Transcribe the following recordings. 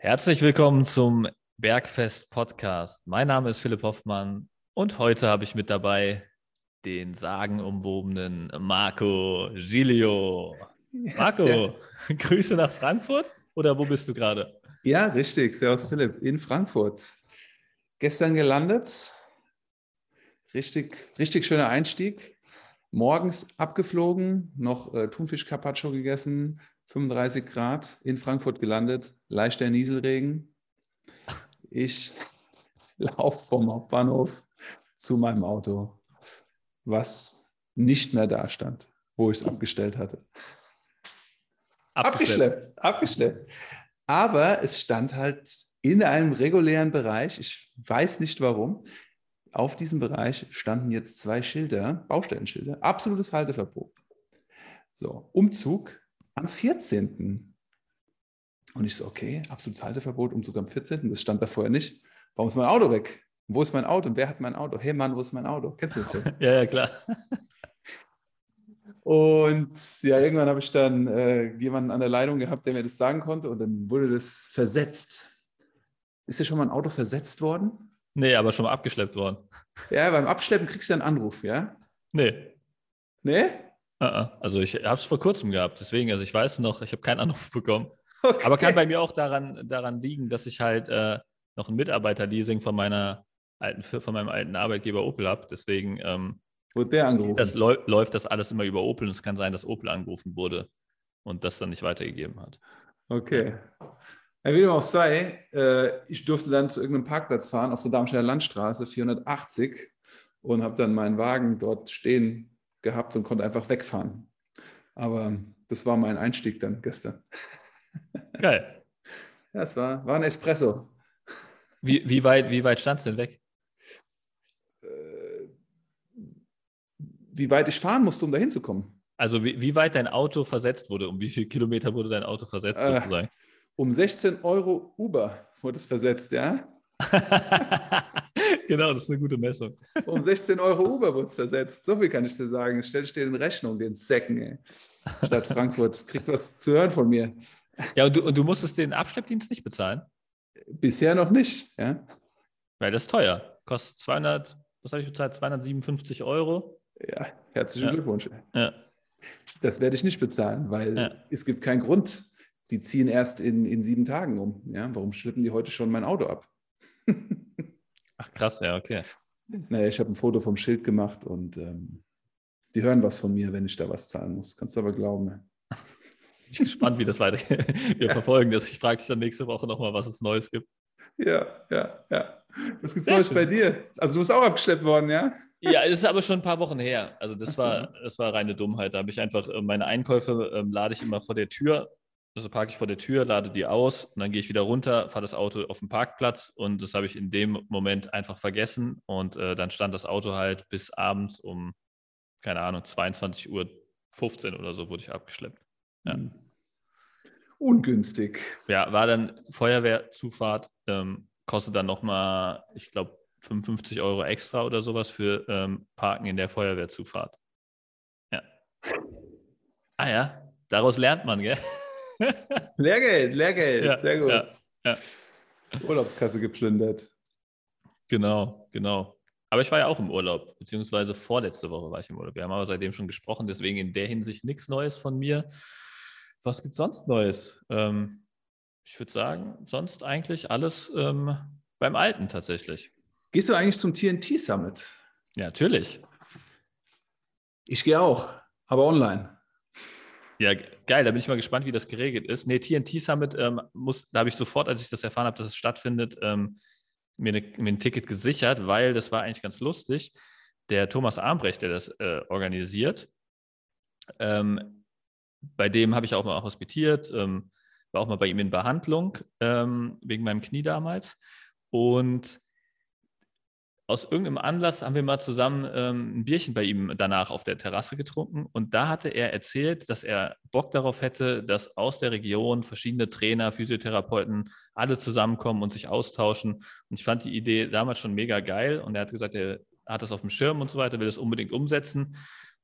Herzlich willkommen zum Bergfest Podcast. Mein Name ist Philipp Hoffmann und heute habe ich mit dabei den sagenumwobenen Marco Giglio. Marco, ja, Grüße nach Frankfurt oder wo bist du gerade? Ja, richtig. Servus Philipp, in Frankfurt. Gestern gelandet. Richtig, richtig schöner Einstieg. Morgens abgeflogen, noch äh, Thunfisch Carpaccio gegessen, 35 Grad, in Frankfurt gelandet, leichter Nieselregen. Ich laufe vom Hauptbahnhof zu meinem Auto, was nicht mehr da stand, wo ich es abgestellt hatte. Abgeschleppt. abgeschleppt, abgeschleppt. Aber es stand halt in einem regulären Bereich, ich weiß nicht warum, auf diesem Bereich standen jetzt zwei Schilder, Baustellenschilder, absolutes Halteverbot. So, Umzug am 14. Und ich so, okay, absolutes Halteverbot, Umzug am 14. Das stand da vorher nicht. Warum ist mein Auto weg? Wo ist mein Auto? Und wer hat mein Auto? Hey Mann, wo ist mein Auto? Kennst du das? ja, ja, klar. Und ja, irgendwann habe ich dann äh, jemanden an der Leitung gehabt, der mir das sagen konnte und dann wurde das versetzt. Ist dir schon mal ein Auto versetzt worden? Nee, aber schon mal abgeschleppt worden. Ja, beim Abschleppen kriegst du einen Anruf, ja? Nee. Nee? Uh -uh. Also ich habe es vor kurzem gehabt, deswegen, also ich weiß noch, ich habe keinen Anruf bekommen. Okay. Aber kann bei mir auch daran, daran liegen, dass ich halt äh, noch ein Mitarbeiterleasing von meiner alten, von meinem alten Arbeitgeber Opel habe. Deswegen ähm, Wurde der angerufen? Das läuft das alles immer über Opel und es kann sein, dass Opel angerufen wurde und das dann nicht weitergegeben hat. Okay. Ja, wie dem auch sei, äh, ich durfte dann zu irgendeinem Parkplatz fahren auf der Darmstädter Landstraße 480 und habe dann meinen Wagen dort stehen gehabt und konnte einfach wegfahren. Aber das war mein Einstieg dann gestern. Geil. Ja, es war, war ein Espresso. Wie, wie weit, wie weit stand es denn weg? Äh, wie weit ich fahren musste, um da hinzukommen. Also wie, wie weit dein Auto versetzt wurde? Um wie viele Kilometer wurde dein Auto versetzt äh, sozusagen? Um 16 Euro Uber wurde es versetzt, ja? genau, das ist eine gute Messung. Um 16 Euro Uber wurde es versetzt. So viel kann ich dir sagen. Stell dir in Rechnung, den Säcken, ey. Stadt Frankfurt. Kriegt was zu hören von mir. Ja, und du, und du musstest den Abschleppdienst nicht bezahlen? Bisher noch nicht, ja. Weil das ist teuer. Kostet 200, was habe ich bezahlt? 257 Euro. Ja, herzlichen ja. Glückwunsch. Ja. Das werde ich nicht bezahlen, weil ja. es gibt keinen Grund. Die ziehen erst in, in sieben Tagen um. Ja, warum schleppen die heute schon mein Auto ab? Krass, ja, okay. Naja, ich habe ein Foto vom Schild gemacht und ähm, die hören was von mir, wenn ich da was zahlen muss. Kannst du aber glauben. Ich bin gespannt, wie das weitergeht. Wir ja. verfolgen das. Ich frage dich dann nächste Woche nochmal, was es Neues gibt. Ja, ja, ja. Was gibt es Neues schön. bei dir? Also du bist auch abgeschleppt worden, ja? Ja, es ist aber schon ein paar Wochen her. Also das so. war, das war reine Dummheit. Da habe ich einfach äh, meine Einkäufe ähm, lade ich immer vor der Tür. Also parke ich vor der Tür, lade die aus und dann gehe ich wieder runter, fahre das Auto auf den Parkplatz und das habe ich in dem Moment einfach vergessen und äh, dann stand das Auto halt bis abends um, keine Ahnung, 22 Uhr 15 oder so wurde ich abgeschleppt. Ja. Hm. Ungünstig. Ja, war dann Feuerwehrzufahrt, ähm, kostet dann nochmal, ich glaube, 55 Euro extra oder sowas für ähm, Parken in der Feuerwehrzufahrt. Ja. Ah ja, daraus lernt man, gell? Lehrgeld, Lehrgeld, ja, sehr gut. Ja, ja. Urlaubskasse geplündert. Genau, genau. Aber ich war ja auch im Urlaub, beziehungsweise vorletzte Woche war ich im Urlaub. Wir haben aber seitdem schon gesprochen, deswegen in der Hinsicht nichts Neues von mir. Was gibt es sonst Neues? Ähm, ich würde sagen, sonst eigentlich alles ähm, beim Alten tatsächlich. Gehst du eigentlich zum TNT Summit? Ja, natürlich. Ich gehe auch, aber online. Ja, geil, da bin ich mal gespannt, wie das geregelt ist. Nee, TNT Summit ähm, muss, da habe ich sofort, als ich das erfahren habe, dass es stattfindet, ähm, mir, ne, mir, ein Ticket gesichert, weil das war eigentlich ganz lustig. Der Thomas Armbrecht, der das äh, organisiert, ähm, bei dem habe ich auch mal hospitiert, ähm, war auch mal bei ihm in Behandlung ähm, wegen meinem Knie damals. Und aus irgendeinem Anlass haben wir mal zusammen ähm, ein Bierchen bei ihm danach auf der Terrasse getrunken. Und da hatte er erzählt, dass er Bock darauf hätte, dass aus der Region verschiedene Trainer, Physiotherapeuten alle zusammenkommen und sich austauschen. Und ich fand die Idee damals schon mega geil. Und er hat gesagt, er hat das auf dem Schirm und so weiter, will das unbedingt umsetzen.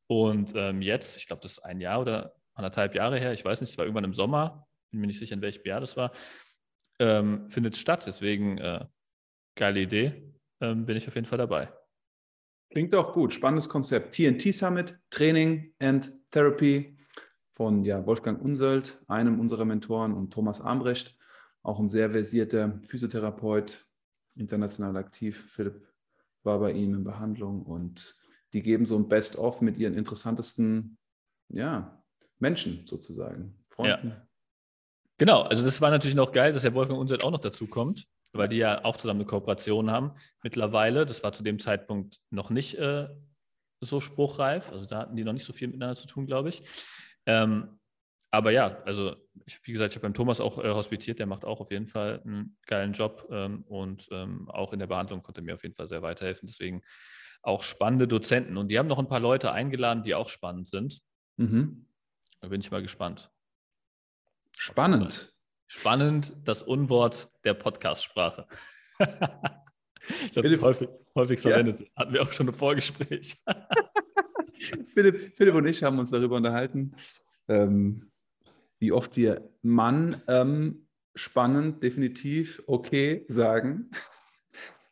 Und ähm, jetzt, ich glaube, das ist ein Jahr oder anderthalb Jahre her, ich weiß nicht, es war irgendwann im Sommer, bin mir nicht sicher, in welchem Jahr das war, ähm, findet statt. Deswegen äh, geile Idee. Ähm, bin ich auf jeden Fall dabei. Klingt doch gut. Spannendes Konzept. TNT Summit, Training and Therapy von ja, Wolfgang Unsöld, einem unserer Mentoren, und Thomas Armbrecht, auch ein sehr versierter Physiotherapeut, international aktiv. Philipp war bei ihm in Behandlung und die geben so ein Best-of mit ihren interessantesten ja, Menschen sozusagen, Freunden. Ja. Genau, also das war natürlich noch geil, dass der Wolfgang Unsöld auch noch dazu kommt weil die ja auch zusammen eine Kooperation haben. Mittlerweile, das war zu dem Zeitpunkt noch nicht äh, so spruchreif, also da hatten die noch nicht so viel miteinander zu tun, glaube ich. Ähm, aber ja, also ich, wie gesagt, ich habe beim Thomas auch äh, hospitiert, der macht auch auf jeden Fall einen geilen Job ähm, und ähm, auch in der Behandlung konnte mir auf jeden Fall sehr weiterhelfen. Deswegen auch spannende Dozenten. Und die haben noch ein paar Leute eingeladen, die auch spannend sind. Mhm. Da bin ich mal gespannt. Spannend. Spannend, das Unwort der Podcast-Sprache. ich glaube, das ist häufig, häufig verwendet. Ja. Hatten wir auch schon im Vorgespräch. Philipp, Philipp, und ich haben uns darüber unterhalten, ähm, wie oft wir Mann ähm, spannend, definitiv, okay sagen.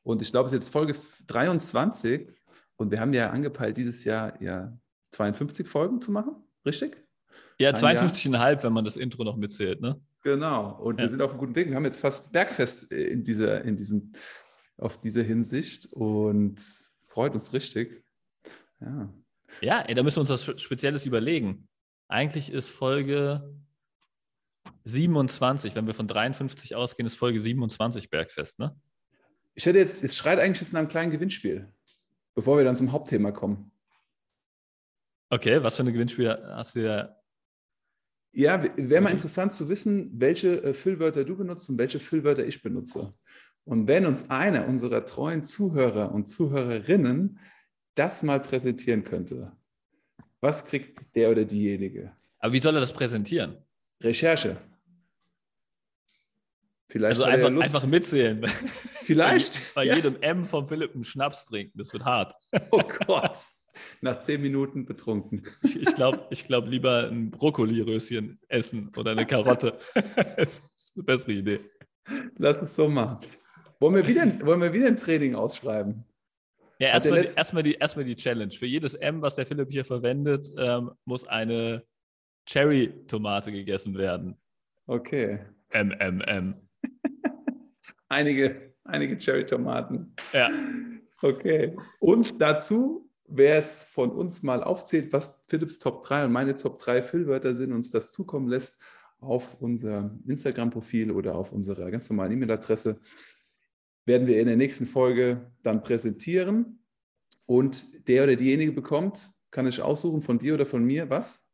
Und ich glaube, es ist jetzt Folge 23 und wir haben ja angepeilt, dieses Jahr ja 52 Folgen zu machen, richtig? Ja, 52,5, wenn man das Intro noch mitzählt, ne? Genau. Und ja. wir sind auf einem guten Weg. Wir haben jetzt fast Bergfest äh, in dieser, in diesem, auf dieser Hinsicht und freut uns richtig. Ja. Ja, ey, da müssen wir uns was Spezielles überlegen. Eigentlich ist Folge 27, wenn wir von 53 ausgehen, ist Folge 27 Bergfest, ne? Ich hätte jetzt, es schreit eigentlich jetzt nach einem kleinen Gewinnspiel, bevor wir dann zum Hauptthema kommen. Okay, was für ein Gewinnspiel hast du ja ja, wäre mal interessant zu wissen, welche äh, Füllwörter du benutzt und welche Füllwörter ich benutze. Und wenn uns einer unserer treuen Zuhörer und Zuhörerinnen das mal präsentieren könnte, was kriegt der oder diejenige? Aber wie soll er das präsentieren? Recherche. Vielleicht also einfach, einfach mitzählen. Vielleicht. Bei ja. jedem M von Philipp einen Schnaps trinken, das wird hart. Oh Gott nach zehn Minuten betrunken. Ich, ich glaube ich glaub lieber ein Brokkoli-Röschen essen oder eine Karotte. das ist eine bessere Idee. Lass es so machen. Wollen wir wieder, wollen wir wieder ein Training ausschreiben? Ja, erstmal die, erstmal, die, erstmal die Challenge. Für jedes M, was der Philipp hier verwendet, ähm, muss eine Cherry-Tomate gegessen werden. Okay. M, M, M. einige, einige Cherry-Tomaten. Ja. Okay. Und dazu wer es von uns mal aufzählt, was Philips Top 3 und meine Top 3 Füllwörter sind, uns das zukommen lässt auf unser Instagram-Profil oder auf unserer ganz normalen E-Mail-Adresse, werden wir in der nächsten Folge dann präsentieren. Und der oder diejenige bekommt, kann ich aussuchen von dir oder von mir, was?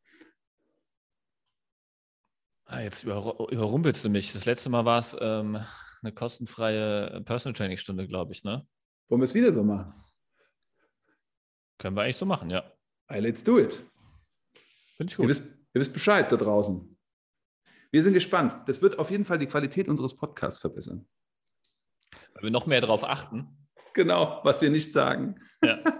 Ah, jetzt überrumpelst du mich. Das letzte Mal war es ähm, eine kostenfreie Personal Training Stunde, glaube ich, ne? Wollen wir es wieder so machen? Können wir eigentlich so machen, ja. Hey, let's do it. Finde ich gut. Ihr wisst, ihr wisst Bescheid da draußen. Wir sind gespannt. Das wird auf jeden Fall die Qualität unseres Podcasts verbessern. Weil wir noch mehr darauf achten. Genau, was wir nicht sagen. Ja.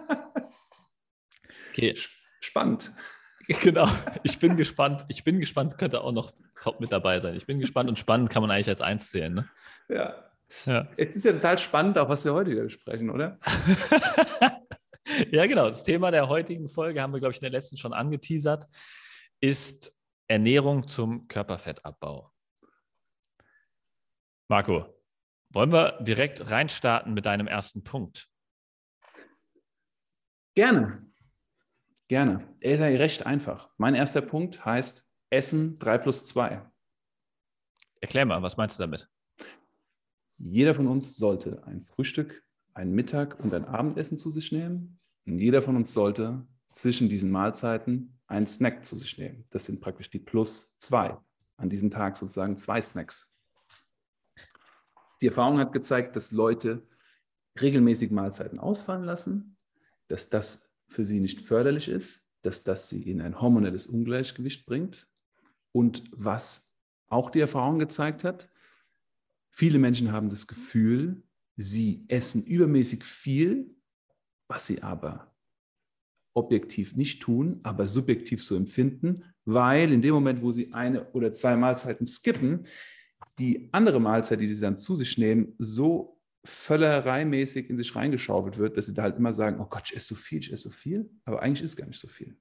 Okay. Spannend. Genau, ich bin gespannt. Ich bin gespannt, könnte auch noch top mit dabei sein. Ich bin gespannt und spannend kann man eigentlich als eins zählen. Ne? Ja. ja. Es ist ja total spannend, auch was wir heute wieder besprechen, oder? ja, genau. Das Thema der heutigen Folge haben wir, glaube ich, in der letzten schon angeteasert, ist Ernährung zum Körperfettabbau. Marco, wollen wir direkt reinstarten mit deinem ersten Punkt? Gerne. Gerne. Er ist ja recht einfach. Mein erster Punkt heißt Essen 3 plus 2. Erklär mal, was meinst du damit? Jeder von uns sollte ein Frühstück, ein Mittag und ein Abendessen zu sich nehmen. Und jeder von uns sollte zwischen diesen Mahlzeiten einen Snack zu sich nehmen. Das sind praktisch die plus zwei. An diesem Tag sozusagen zwei Snacks. Die Erfahrung hat gezeigt, dass Leute regelmäßig Mahlzeiten ausfallen lassen, dass das für sie nicht förderlich ist, dass das sie in ein hormonelles Ungleichgewicht bringt. Und was auch die Erfahrung gezeigt hat, viele Menschen haben das Gefühl, Sie essen übermäßig viel, was sie aber objektiv nicht tun, aber subjektiv so empfinden, weil in dem Moment, wo sie eine oder zwei Mahlzeiten skippen, die andere Mahlzeit, die sie dann zu sich nehmen, so völlereimäßig in sich reingeschaufelt wird, dass sie da halt immer sagen, oh Gott, ich esse so viel, ich esse so viel, aber eigentlich ist gar nicht so viel.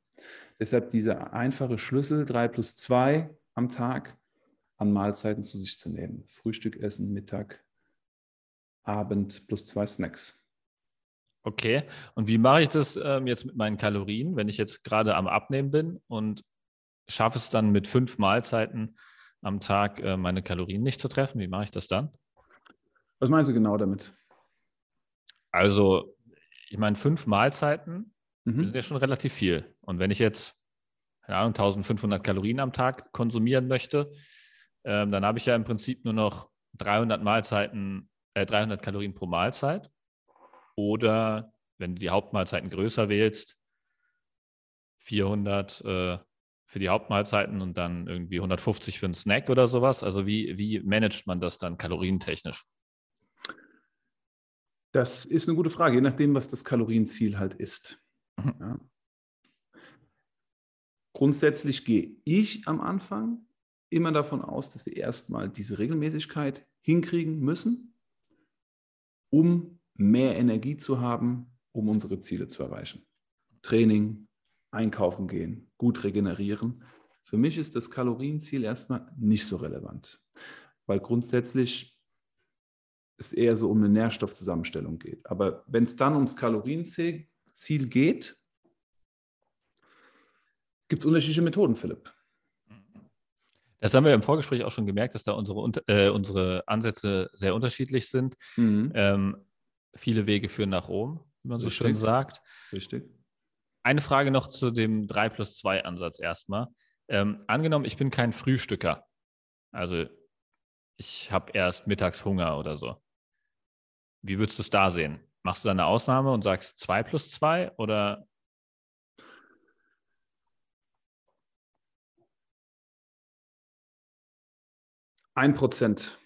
Deshalb dieser einfache Schlüssel 3 plus 2 am Tag an Mahlzeiten zu sich zu nehmen. Frühstück, Essen, Mittag, Abend plus zwei Snacks. Okay, und wie mache ich das ähm, jetzt mit meinen Kalorien, wenn ich jetzt gerade am Abnehmen bin und schaffe es dann mit fünf Mahlzeiten am Tag, äh, meine Kalorien nicht zu treffen? Wie mache ich das dann? Was meinst du genau damit? Also, ich meine, fünf Mahlzeiten mhm. sind ja schon relativ viel. Und wenn ich jetzt, keine Ahnung, 1500 Kalorien am Tag konsumieren möchte, ähm, dann habe ich ja im Prinzip nur noch 300 Mahlzeiten, äh, 300 Kalorien pro Mahlzeit. Oder wenn du die Hauptmahlzeiten größer wählst, 400 äh, für die Hauptmahlzeiten und dann irgendwie 150 für einen Snack oder sowas. Also wie, wie managt man das dann kalorientechnisch? Das ist eine gute Frage, je nachdem, was das Kalorienziel halt ist. Mhm. Ja. Grundsätzlich gehe ich am Anfang immer davon aus, dass wir erstmal diese Regelmäßigkeit hinkriegen müssen, um mehr Energie zu haben, um unsere Ziele zu erreichen. Training, einkaufen gehen, gut regenerieren. Für mich ist das Kalorienziel erstmal nicht so relevant, weil grundsätzlich es eher so um eine Nährstoffzusammenstellung geht. Aber wenn es dann ums Kalorienziel geht, gibt es unterschiedliche Methoden, Philipp. Das haben wir im Vorgespräch auch schon gemerkt, dass da unsere, äh, unsere Ansätze sehr unterschiedlich sind. Mhm. Ähm, viele Wege führen nach Rom, wie man so Richtig. schön sagt. Richtig. Eine Frage noch zu dem 3 plus 2 Ansatz erstmal. Ähm, angenommen, ich bin kein Frühstücker. Also ich habe erst mittags Hunger oder so. Wie würdest du es da sehen? Machst du da eine Ausnahme und sagst 2 plus 2 oder Ein Prozent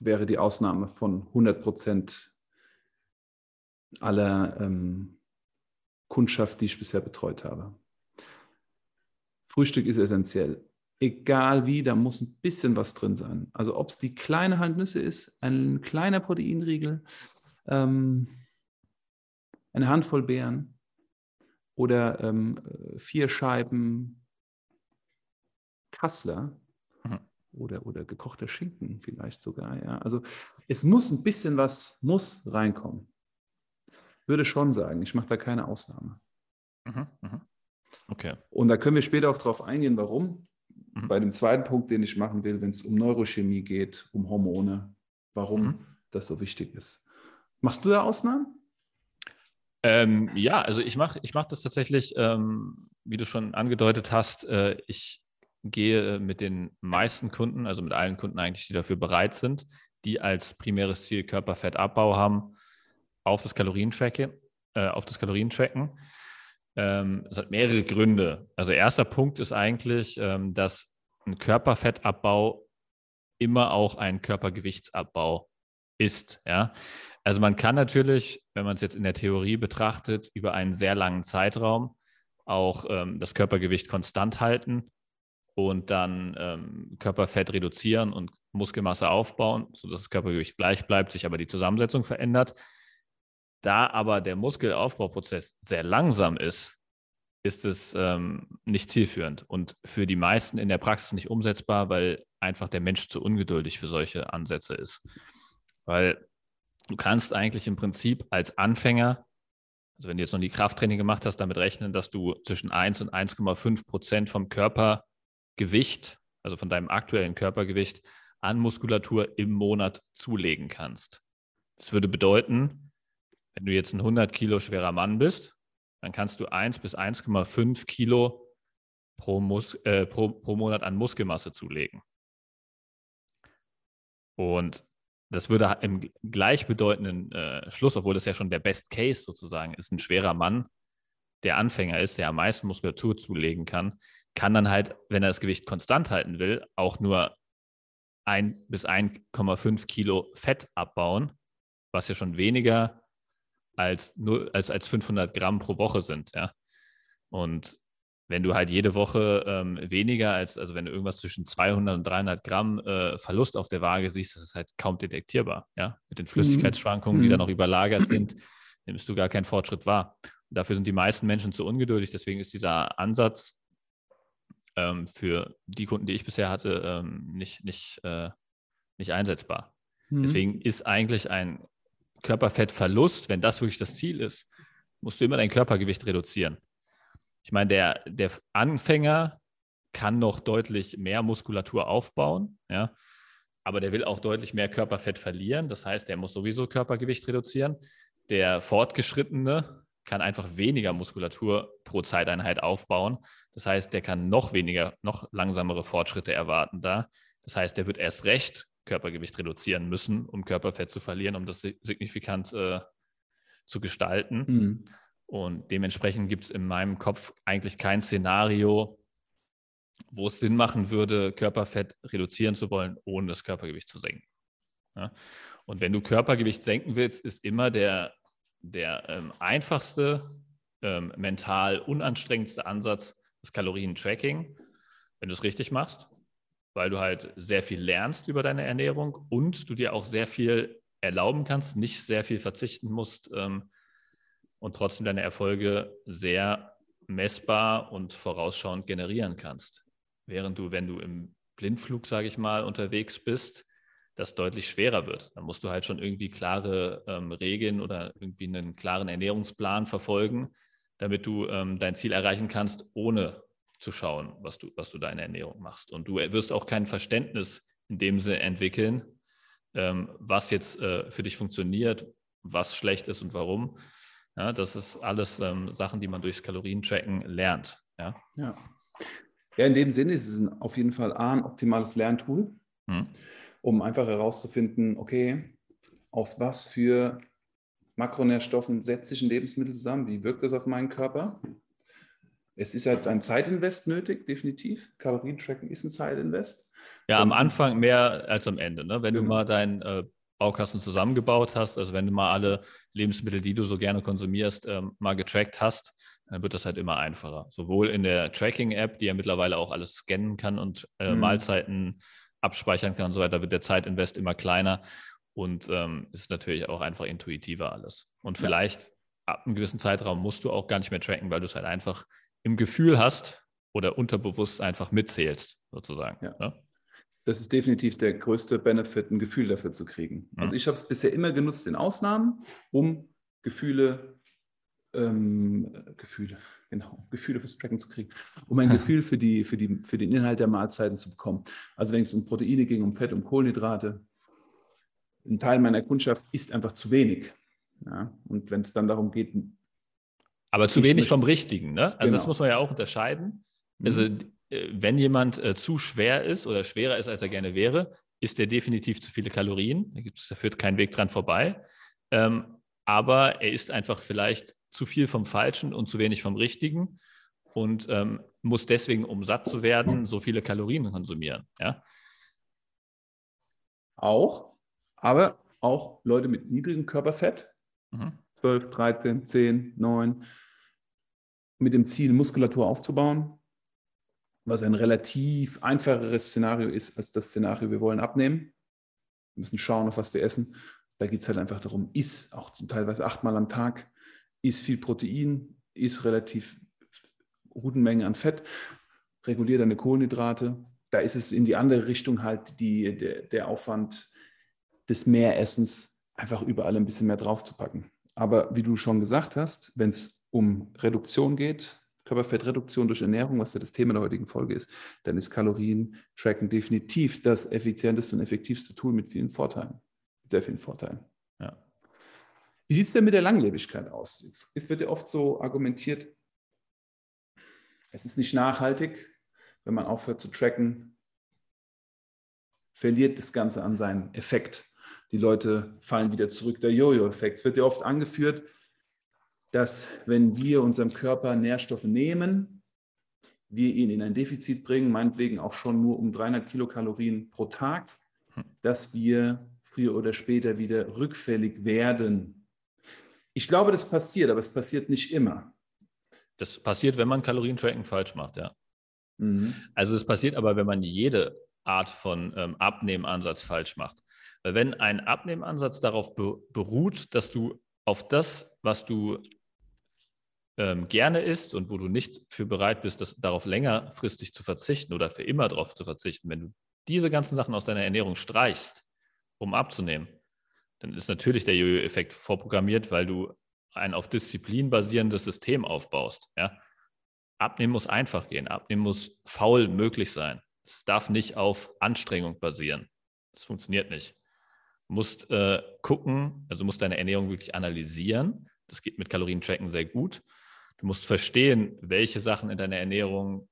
wäre die Ausnahme von 100 Prozent aller ähm, Kundschaft, die ich bisher betreut habe. Frühstück ist essentiell. Egal wie, da muss ein bisschen was drin sein. Also ob es die kleine Handnüsse ist, ein kleiner Proteinriegel, ähm, eine Handvoll Beeren oder ähm, vier Scheiben Kassler, oder, oder gekochter Schinken vielleicht sogar. Ja. Also es muss ein bisschen was muss reinkommen. Würde schon sagen, ich mache da keine Ausnahme. Mhm, mh. Okay. Und da können wir später auch drauf eingehen, warum. Mhm. Bei dem zweiten Punkt, den ich machen will, wenn es um Neurochemie geht, um Hormone, warum mhm. das so wichtig ist. Machst du da Ausnahmen? Ähm, ja, also ich mache ich mach das tatsächlich, ähm, wie du schon angedeutet hast, äh, ich gehe mit den meisten Kunden, also mit allen Kunden eigentlich, die dafür bereit sind, die als primäres Ziel Körperfettabbau haben, auf das Kalorientracken. Äh, auf das Kalorientracken. Ähm, es hat mehrere Gründe. Also erster Punkt ist eigentlich, ähm, dass ein Körperfettabbau immer auch ein Körpergewichtsabbau ist. Ja? Also man kann natürlich, wenn man es jetzt in der Theorie betrachtet, über einen sehr langen Zeitraum auch ähm, das Körpergewicht konstant halten und dann ähm, Körperfett reduzieren und Muskelmasse aufbauen, sodass das Körpergewicht gleich bleibt, sich aber die Zusammensetzung verändert. Da aber der Muskelaufbauprozess sehr langsam ist, ist es ähm, nicht zielführend und für die meisten in der Praxis nicht umsetzbar, weil einfach der Mensch zu ungeduldig für solche Ansätze ist. Weil du kannst eigentlich im Prinzip als Anfänger, also wenn du jetzt noch die Krafttraining gemacht hast, damit rechnen, dass du zwischen 1 und 1,5 Prozent vom Körper Gewicht, also von deinem aktuellen Körpergewicht, an Muskulatur im Monat zulegen kannst. Das würde bedeuten, wenn du jetzt ein 100 Kilo schwerer Mann bist, dann kannst du 1 bis 1,5 Kilo pro, Mus äh, pro, pro Monat an Muskelmasse zulegen. Und das würde im gleichbedeutenden äh, Schluss, obwohl das ja schon der Best Case sozusagen ist, ein schwerer Mann, der Anfänger ist, der am meisten Muskulatur zulegen kann, kann dann halt, wenn er das Gewicht konstant halten will, auch nur 1 bis 1,5 Kilo Fett abbauen, was ja schon weniger als, als, als 500 Gramm pro Woche sind. Ja? Und wenn du halt jede Woche ähm, weniger als, also wenn du irgendwas zwischen 200 und 300 Gramm äh, Verlust auf der Waage siehst, das ist halt kaum detektierbar. Ja, mit den Flüssigkeitsschwankungen, mhm. die dann noch überlagert sind, nimmst du gar keinen Fortschritt wahr. Dafür sind die meisten Menschen zu ungeduldig. Deswegen ist dieser Ansatz ähm, für die Kunden, die ich bisher hatte, ähm, nicht, nicht, äh, nicht einsetzbar. Mhm. Deswegen ist eigentlich ein Körperfettverlust, wenn das wirklich das Ziel ist, musst du immer dein Körpergewicht reduzieren. Ich meine, der, der Anfänger kann noch deutlich mehr Muskulatur aufbauen, ja, aber der will auch deutlich mehr Körperfett verlieren. Das heißt, der muss sowieso Körpergewicht reduzieren. Der Fortgeschrittene kann einfach weniger Muskulatur pro Zeiteinheit aufbauen. Das heißt, der kann noch weniger, noch langsamere Fortschritte erwarten da. Das heißt, der wird erst recht Körpergewicht reduzieren müssen, um Körperfett zu verlieren, um das signifikant äh, zu gestalten. Mhm. Und dementsprechend gibt es in meinem Kopf eigentlich kein Szenario, wo es Sinn machen würde, Körperfett reduzieren zu wollen, ohne das Körpergewicht zu senken. Ja? Und wenn du Körpergewicht senken willst, ist immer der, der ähm, einfachste, ähm, mental unanstrengendste Ansatz das Kalorientracking, wenn du es richtig machst, weil du halt sehr viel lernst über deine Ernährung und du dir auch sehr viel erlauben kannst, nicht sehr viel verzichten musst, ähm, und trotzdem deine Erfolge sehr messbar und vorausschauend generieren kannst. Während du, wenn du im Blindflug, sage ich mal, unterwegs bist, das deutlich schwerer wird. Dann musst du halt schon irgendwie klare ähm, Regeln oder irgendwie einen klaren Ernährungsplan verfolgen, damit du ähm, dein Ziel erreichen kannst, ohne zu schauen, was du, was du da in der Ernährung machst. Und du wirst auch kein Verständnis in dem Sinne entwickeln, ähm, was jetzt äh, für dich funktioniert, was schlecht ist und warum, ja, das ist alles ähm, Sachen, die man durchs Kalorientracken lernt. Ja. ja. Ja, in dem Sinne ist es auf jeden Fall A, ein optimales Lerntool, hm. um einfach herauszufinden, okay, aus was für Makronährstoffen ein Lebensmittel zusammen, wie wirkt das auf meinen Körper. Es ist halt ein Zeitinvest nötig, definitiv. Kalorientracken ist ein Zeitinvest. Ja, am Anfang mehr als am Ende. Ne? Wenn genau. du mal dein äh, Baukasten zusammengebaut hast, also wenn du mal alle Lebensmittel, die du so gerne konsumierst, ähm, mal getrackt hast, dann wird das halt immer einfacher. Sowohl in der Tracking-App, die ja mittlerweile auch alles scannen kann und äh, mhm. Mahlzeiten abspeichern kann und so weiter, wird der Zeitinvest immer kleiner und ähm, ist natürlich auch einfach intuitiver alles. Und vielleicht ja. ab einem gewissen Zeitraum musst du auch gar nicht mehr tracken, weil du es halt einfach im Gefühl hast oder unterbewusst einfach mitzählst, sozusagen. Ja. Ne? das ist definitiv der größte Benefit, ein Gefühl dafür zu kriegen. Also ich habe es bisher immer genutzt in Ausnahmen, um Gefühle, ähm, Gefühle, genau, Gefühle fürs Tracken zu kriegen, um ein Gefühl für, die, für, die, für den Inhalt der Mahlzeiten zu bekommen. Also wenn es um Proteine ging, um Fett, um Kohlenhydrate, ein Teil meiner Kundschaft isst einfach zu wenig. Ja? Und wenn es dann darum geht, aber zu wenig vom Richtigen, ne? Also genau. das muss man ja auch unterscheiden. Also mhm. Äh, wenn jemand äh, zu schwer ist oder schwerer ist, als er gerne wäre, isst er definitiv zu viele Kalorien. Da, da führt kein Weg dran vorbei. Ähm, aber er isst einfach vielleicht zu viel vom Falschen und zu wenig vom Richtigen und ähm, muss deswegen, um satt zu werden, so viele Kalorien konsumieren. Ja? Auch, aber auch Leute mit niedrigem Körperfett, mhm. 12, 13, 10, 9, mit dem Ziel, Muskulatur aufzubauen, was ein relativ einfacheres Szenario ist als das Szenario, wir wollen abnehmen. Wir müssen schauen, auf was wir essen. Da geht es halt einfach darum, iss auch zum Teilweise achtmal am Tag, iss viel Protein, iss relativ guten Mengen an Fett, reguliere deine Kohlenhydrate. Da ist es in die andere Richtung halt die, der, der Aufwand des Mehressens, einfach überall ein bisschen mehr draufzupacken. Aber wie du schon gesagt hast, wenn es um Reduktion geht, Körperfettreduktion durch Ernährung, was ja das Thema der heutigen Folge ist, dann ist Kalorien-Tracken definitiv das effizienteste und effektivste Tool mit vielen Vorteilen. Mit sehr vielen Vorteilen. Ja. Wie sieht es denn mit der Langlebigkeit aus? Es wird ja oft so argumentiert, es ist nicht nachhaltig, wenn man aufhört zu tracken, verliert das Ganze an seinen Effekt. Die Leute fallen wieder zurück, der Jojo-Effekt. Es wird ja oft angeführt, dass wenn wir unserem Körper Nährstoffe nehmen, wir ihn in ein Defizit bringen, meinetwegen auch schon nur um 300 Kilokalorien pro Tag, dass wir früher oder später wieder rückfällig werden. Ich glaube, das passiert, aber es passiert nicht immer. Das passiert, wenn man Kalorientracking falsch macht, ja. Mhm. Also es passiert aber, wenn man jede Art von ähm, Abnehmansatz falsch macht. Wenn ein Abnehmansatz darauf be beruht, dass du auf das, was du ähm, gerne isst und wo du nicht für bereit bist, das, darauf längerfristig zu verzichten oder für immer darauf zu verzichten, wenn du diese ganzen Sachen aus deiner Ernährung streichst, um abzunehmen, dann ist natürlich der Jojo-Effekt vorprogrammiert, weil du ein auf Disziplin basierendes System aufbaust. Ja? Abnehmen muss einfach gehen, abnehmen muss faul möglich sein. Es darf nicht auf Anstrengung basieren. Das funktioniert nicht. Musst äh, gucken, also musst deine Ernährung wirklich analysieren. Das geht mit Kalorientracken sehr gut. Du musst verstehen, welche Sachen in deiner Ernährung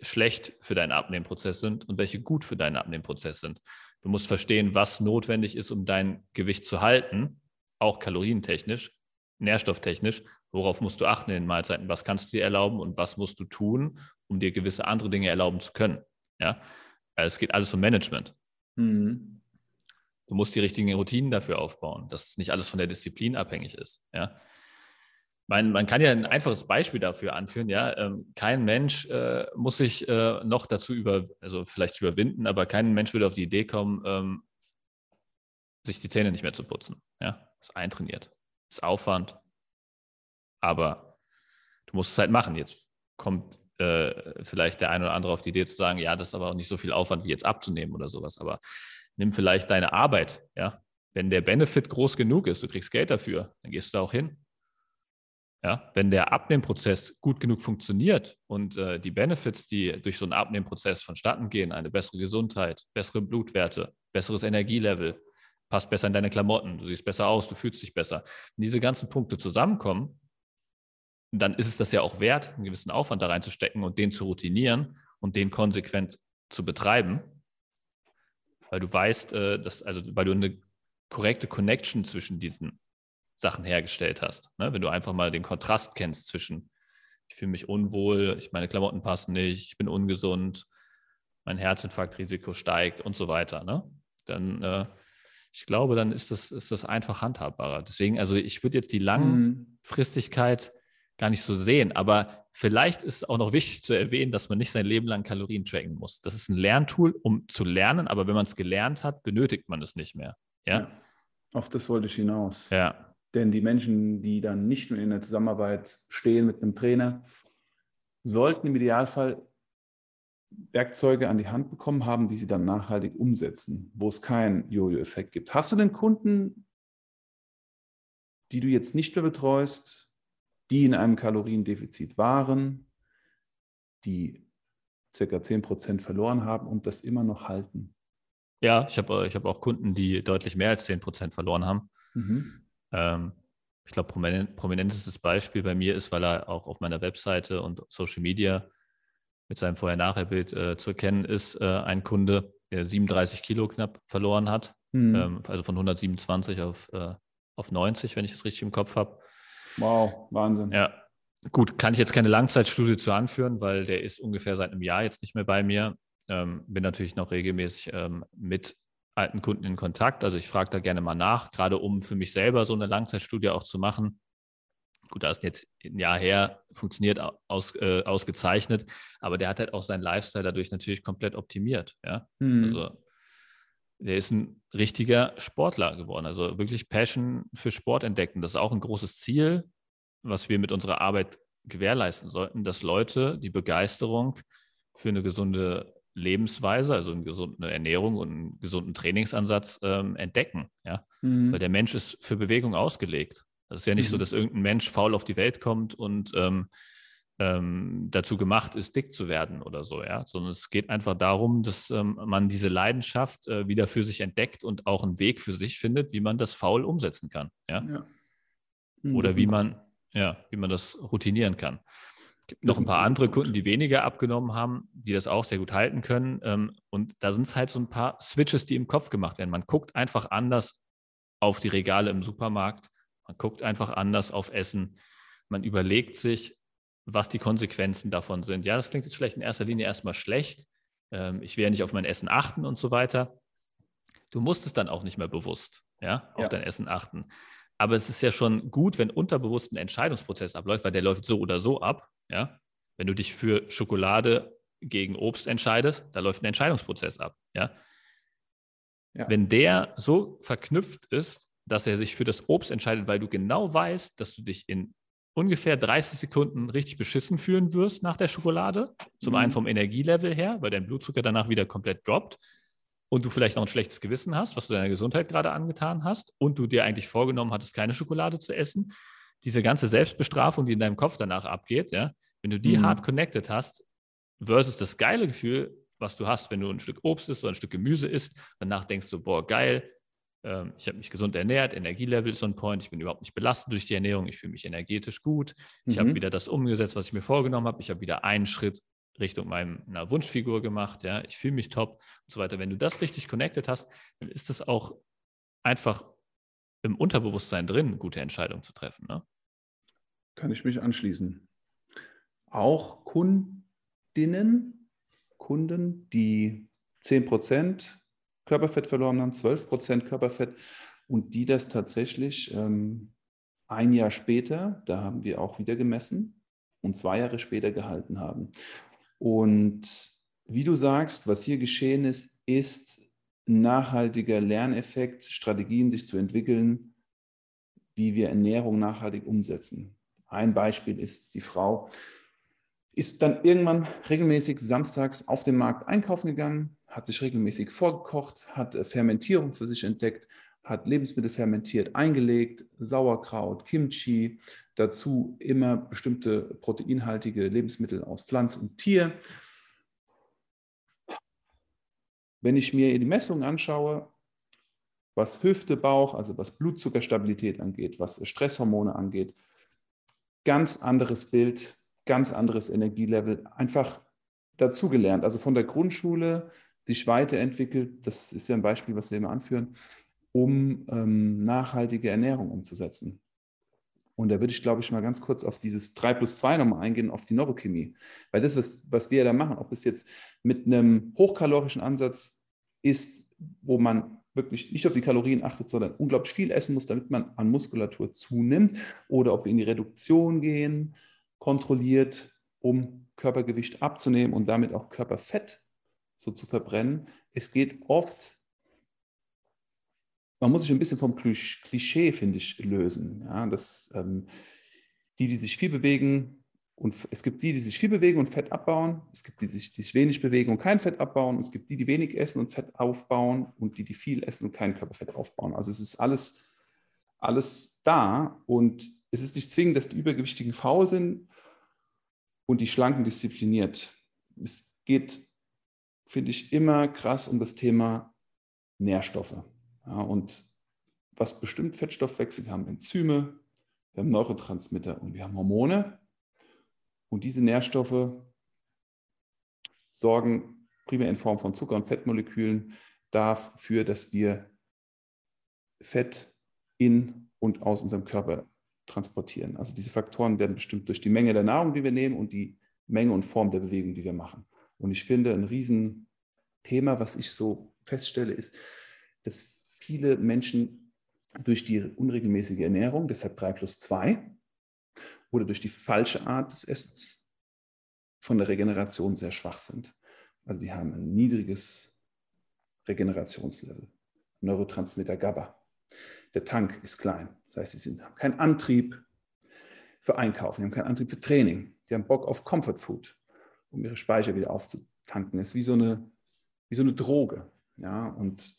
schlecht für deinen Abnehmprozess sind und welche gut für deinen Abnehmprozess sind. Du musst verstehen, was notwendig ist, um dein Gewicht zu halten, auch kalorientechnisch, nährstofftechnisch. Worauf musst du achten in den Mahlzeiten? Was kannst du dir erlauben und was musst du tun, um dir gewisse andere Dinge erlauben zu können? Ja, es geht alles um Management. Mhm. Du musst die richtigen Routinen dafür aufbauen, dass nicht alles von der Disziplin abhängig ist. Ja, man, man kann ja ein einfaches Beispiel dafür anführen, ja. Ähm, kein Mensch äh, muss sich äh, noch dazu über, also vielleicht überwinden, aber kein Mensch würde auf die Idee kommen, ähm, sich die Zähne nicht mehr zu putzen. Ja, ist eintrainiert. Ist Aufwand. Aber du musst es halt machen. Jetzt kommt äh, vielleicht der eine oder andere auf die Idee zu sagen, ja, das ist aber auch nicht so viel Aufwand wie jetzt abzunehmen oder sowas. Aber nimm vielleicht deine Arbeit, ja. Wenn der Benefit groß genug ist, du kriegst Geld dafür, dann gehst du da auch hin. Ja, wenn der Abnehmprozess gut genug funktioniert und äh, die Benefits, die durch so einen Abnehmprozess vonstatten gehen, eine bessere Gesundheit, bessere Blutwerte, besseres Energielevel, passt besser in deine Klamotten, du siehst besser aus, du fühlst dich besser. Wenn diese ganzen Punkte zusammenkommen, dann ist es das ja auch wert, einen gewissen Aufwand da reinzustecken und den zu routinieren und den konsequent zu betreiben, weil du weißt, äh, dass, also weil du eine korrekte Connection zwischen diesen Sachen hergestellt hast. Ne? Wenn du einfach mal den Kontrast kennst zwischen, ich fühle mich unwohl, ich, meine Klamotten passen nicht, ich bin ungesund, mein Herzinfarktrisiko steigt und so weiter. Ne? Dann, äh, ich glaube, dann ist das, ist das einfach handhabbarer. Deswegen, also ich würde jetzt die mhm. Langfristigkeit. Gar nicht so sehen, aber vielleicht ist es auch noch wichtig zu erwähnen, dass man nicht sein Leben lang Kalorien tracken muss. Das ist ein Lerntool, um zu lernen, aber wenn man es gelernt hat, benötigt man es nicht mehr. Ja? ja. Auf das wollte ich hinaus. Ja. Denn die Menschen, die dann nicht nur in der Zusammenarbeit stehen mit einem Trainer, sollten im Idealfall Werkzeuge an die Hand bekommen haben, die sie dann nachhaltig umsetzen, wo es keinen Jojo-Effekt gibt. Hast du denn Kunden, die du jetzt nicht mehr betreust, die in einem Kaloriendefizit waren, die circa 10% verloren haben und das immer noch halten? Ja, ich habe ich hab auch Kunden, die deutlich mehr als 10% verloren haben. Mhm. Ähm, ich glaube, prominent, prominentestes Beispiel bei mir ist, weil er auch auf meiner Webseite und Social Media mit seinem Vorher-Nachher-Bild äh, zu erkennen ist, äh, ein Kunde, der 37 Kilo knapp verloren hat, mhm. ähm, also von 127 auf, äh, auf 90, wenn ich es richtig im Kopf habe. Wow, Wahnsinn. Ja, gut, kann ich jetzt keine Langzeitstudie zu anführen, weil der ist ungefähr seit einem Jahr jetzt nicht mehr bei mir. Ähm, bin natürlich noch regelmäßig ähm, mit alten Kunden in Kontakt. Also ich frage da gerne mal nach, gerade um für mich selber so eine Langzeitstudie auch zu machen. Gut, da ist jetzt ein Jahr her, funktioniert aus, äh, ausgezeichnet, aber der hat halt auch seinen Lifestyle dadurch natürlich komplett optimiert. Ja? Mhm. Also der ist ein richtiger Sportler geworden. Also wirklich Passion für Sport entdecken. Das ist auch ein großes Ziel, was wir mit unserer Arbeit gewährleisten sollten, dass Leute die Begeisterung für eine gesunde Lebensweise, also eine gesunde Ernährung und einen gesunden Trainingsansatz ähm, entdecken. Ja? Mhm. Weil der Mensch ist für Bewegung ausgelegt. Das ist ja nicht mhm. so, dass irgendein Mensch faul auf die Welt kommt und ähm, ähm, dazu gemacht ist, dick zu werden oder so, ja. Sondern es geht einfach darum, dass ähm, man diese Leidenschaft äh, wieder für sich entdeckt und auch einen Weg für sich findet, wie man das faul umsetzen kann. Ja. ja. Mhm, oder wie man, ja, wie man das routinieren kann gibt noch ein paar andere Kunden, die weniger abgenommen haben, die das auch sehr gut halten können. Ähm, und da sind es halt so ein paar Switches, die im Kopf gemacht werden. Man guckt einfach anders auf die Regale im Supermarkt. Man guckt einfach anders auf Essen. Man überlegt sich, was die Konsequenzen davon sind. Ja, das klingt jetzt vielleicht in erster Linie erstmal schlecht. Ähm, ich werde nicht auf mein Essen achten und so weiter. Du musst es dann auch nicht mehr bewusst ja, auf ja. dein Essen achten. Aber es ist ja schon gut, wenn unterbewusst ein Entscheidungsprozess abläuft, weil der läuft so oder so ab. Ja? Wenn du dich für Schokolade gegen Obst entscheidest, da läuft ein Entscheidungsprozess ab. Ja? ja? Wenn der so verknüpft ist, dass er sich für das Obst entscheidet, weil du genau weißt, dass du dich in ungefähr 30 Sekunden richtig beschissen fühlen wirst nach der Schokolade. Zum mhm. einen vom Energielevel her, weil dein Blutzucker danach wieder komplett droppt und du vielleicht noch ein schlechtes Gewissen hast, was du deiner Gesundheit gerade angetan hast und du dir eigentlich vorgenommen hattest, keine Schokolade zu essen. Diese ganze Selbstbestrafung, die in deinem Kopf danach abgeht, ja, wenn du die mhm. hart connected hast, versus das geile Gefühl, was du hast, wenn du ein Stück Obst isst oder ein Stück Gemüse isst, danach denkst du, boah, geil, ähm, ich habe mich gesund ernährt, Energielevel ist on point, ich bin überhaupt nicht belastet durch die Ernährung, ich fühle mich energetisch gut, ich mhm. habe wieder das umgesetzt, was ich mir vorgenommen habe, ich habe wieder einen Schritt Richtung meiner Wunschfigur gemacht, ja, ich fühle mich top und so weiter. Wenn du das richtig connected hast, dann ist es auch einfach im Unterbewusstsein drin, gute Entscheidungen zu treffen. Ne? Kann ich mich anschließen. Auch Kundinnen, Kunden, die 10% Körperfett verloren haben, 12 Prozent Körperfett und die das tatsächlich ähm, ein Jahr später, da haben wir auch wieder gemessen und zwei Jahre später gehalten haben. Und wie du sagst, was hier geschehen ist, ist ein nachhaltiger Lerneffekt, Strategien sich zu entwickeln, wie wir Ernährung nachhaltig umsetzen. Ein Beispiel ist die Frau, ist dann irgendwann regelmäßig samstags auf dem Markt einkaufen gegangen, hat sich regelmäßig vorgekocht, hat äh, Fermentierung für sich entdeckt, hat Lebensmittel fermentiert, eingelegt, Sauerkraut, Kimchi, dazu immer bestimmte proteinhaltige Lebensmittel aus Pflanze und Tier. Wenn ich mir die Messungen anschaue, was Hüfte, Bauch, also was Blutzuckerstabilität angeht, was Stresshormone angeht, ganz anderes Bild, ganz anderes Energielevel, einfach dazugelernt. Also von der Grundschule sich weiterentwickelt, das ist ja ein Beispiel, was wir immer anführen, um ähm, nachhaltige Ernährung umzusetzen. Und da würde ich, glaube ich, mal ganz kurz auf dieses 3 plus 2 nochmal eingehen, auf die Neurochemie. Weil das ist, was wir da machen, ob es jetzt mit einem hochkalorischen Ansatz ist, wo man wirklich nicht auf die Kalorien achtet, sondern unglaublich viel essen muss, damit man an Muskulatur zunimmt, oder ob wir in die Reduktion gehen, kontrolliert, um Körpergewicht abzunehmen und damit auch Körperfett so zu verbrennen. Es geht oft, man muss sich ein bisschen vom Klischee, finde ich, lösen. Ja, dass ähm, die, die sich viel bewegen, und es gibt die, die sich viel bewegen und Fett abbauen. Es gibt die, die sich wenig bewegen und kein Fett abbauen. Es gibt die, die wenig essen und Fett aufbauen und die, die viel essen und kein Körperfett aufbauen. Also es ist alles, alles da und es ist nicht zwingend, dass die Übergewichtigen faul sind und die Schlanken diszipliniert. Es geht finde ich immer krass um das Thema Nährstoffe. Ja, und was bestimmt Fettstoffwechsel, wir haben Enzyme, wir haben Neurotransmitter und wir haben Hormone. Und diese Nährstoffe sorgen primär in Form von Zucker- und Fettmolekülen dafür, dass wir Fett in und aus unserem Körper transportieren. Also diese Faktoren werden bestimmt durch die Menge der Nahrung, die wir nehmen und die Menge und Form der Bewegung, die wir machen. Und ich finde, ein Riesenthema, was ich so feststelle, ist, dass viele Menschen durch die unregelmäßige Ernährung, deshalb 3 plus 2, oder durch die falsche Art des Essens von der Regeneration sehr schwach sind. Also die haben ein niedriges Regenerationslevel. Neurotransmitter GABA. Der Tank ist klein. Das heißt, sie sind, haben keinen Antrieb für Einkaufen, sie haben keinen Antrieb für Training. Sie haben Bock auf Comfort Food um ihre Speicher wieder aufzutanken. Das ist wie so eine, wie so eine Droge. Ja? Und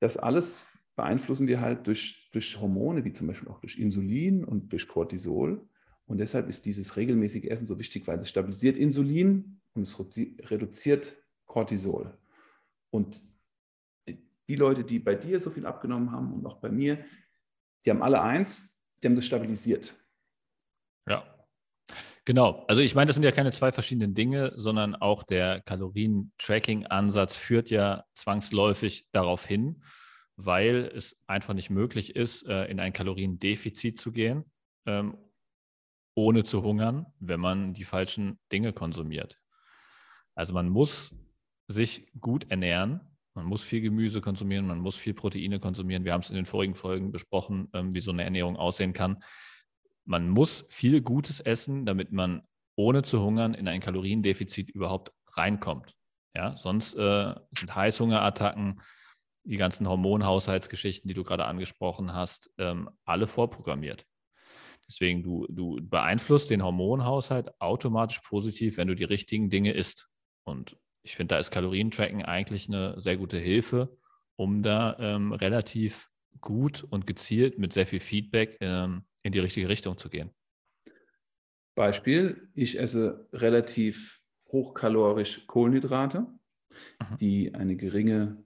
das alles beeinflussen wir halt durch, durch Hormone, wie zum Beispiel auch durch Insulin und durch Cortisol. Und deshalb ist dieses regelmäßige Essen so wichtig, weil es stabilisiert Insulin und es reduziert Cortisol. Und die Leute, die bei dir so viel abgenommen haben und auch bei mir, die haben alle eins, die haben das stabilisiert. Ja. Genau, also ich meine, das sind ja keine zwei verschiedenen Dinge, sondern auch der Kalorien-Tracking-Ansatz führt ja zwangsläufig darauf hin, weil es einfach nicht möglich ist, äh, in ein Kaloriendefizit zu gehen, ähm, ohne zu hungern, wenn man die falschen Dinge konsumiert. Also man muss sich gut ernähren, Man muss viel Gemüse konsumieren, man muss viel Proteine konsumieren. Wir haben es in den vorigen Folgen besprochen, ähm, wie so eine Ernährung aussehen kann. Man muss viel Gutes essen, damit man ohne zu hungern in ein Kaloriendefizit überhaupt reinkommt. Ja, sonst äh, sind Heißhungerattacken, die ganzen Hormonhaushaltsgeschichten, die du gerade angesprochen hast, ähm, alle vorprogrammiert. Deswegen, du, du beeinflusst den Hormonhaushalt automatisch positiv, wenn du die richtigen Dinge isst. Und ich finde, da ist Kalorientracken eigentlich eine sehr gute Hilfe, um da ähm, relativ gut und gezielt mit sehr viel Feedback ähm, in die richtige Richtung zu gehen. Beispiel, ich esse relativ hochkalorisch Kohlenhydrate, mhm. die eine geringe,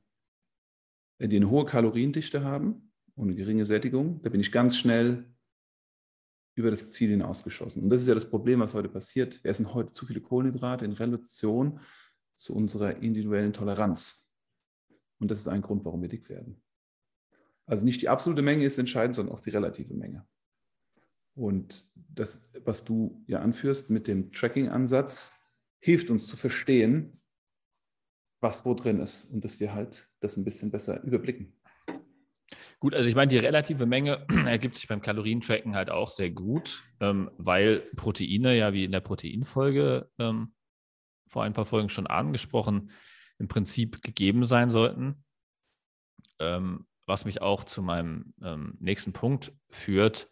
die eine hohe Kaloriendichte haben und eine geringe Sättigung. Da bin ich ganz schnell über das Ziel hinausgeschossen. Und das ist ja das Problem, was heute passiert. Wir essen heute zu viele Kohlenhydrate in Relation zu unserer individuellen Toleranz. Und das ist ein Grund, warum wir dick werden. Also nicht die absolute Menge ist entscheidend, sondern auch die relative Menge. Und das, was du ja anführst mit dem Tracking-Ansatz, hilft uns zu verstehen, was wo drin ist und dass wir halt das ein bisschen besser überblicken. Gut, also ich meine, die relative Menge ergibt sich beim Kalorientracken halt auch sehr gut, ähm, weil Proteine ja wie in der Proteinfolge ähm, vor ein paar Folgen schon angesprochen, im Prinzip gegeben sein sollten. Ähm, was mich auch zu meinem ähm, nächsten Punkt führt,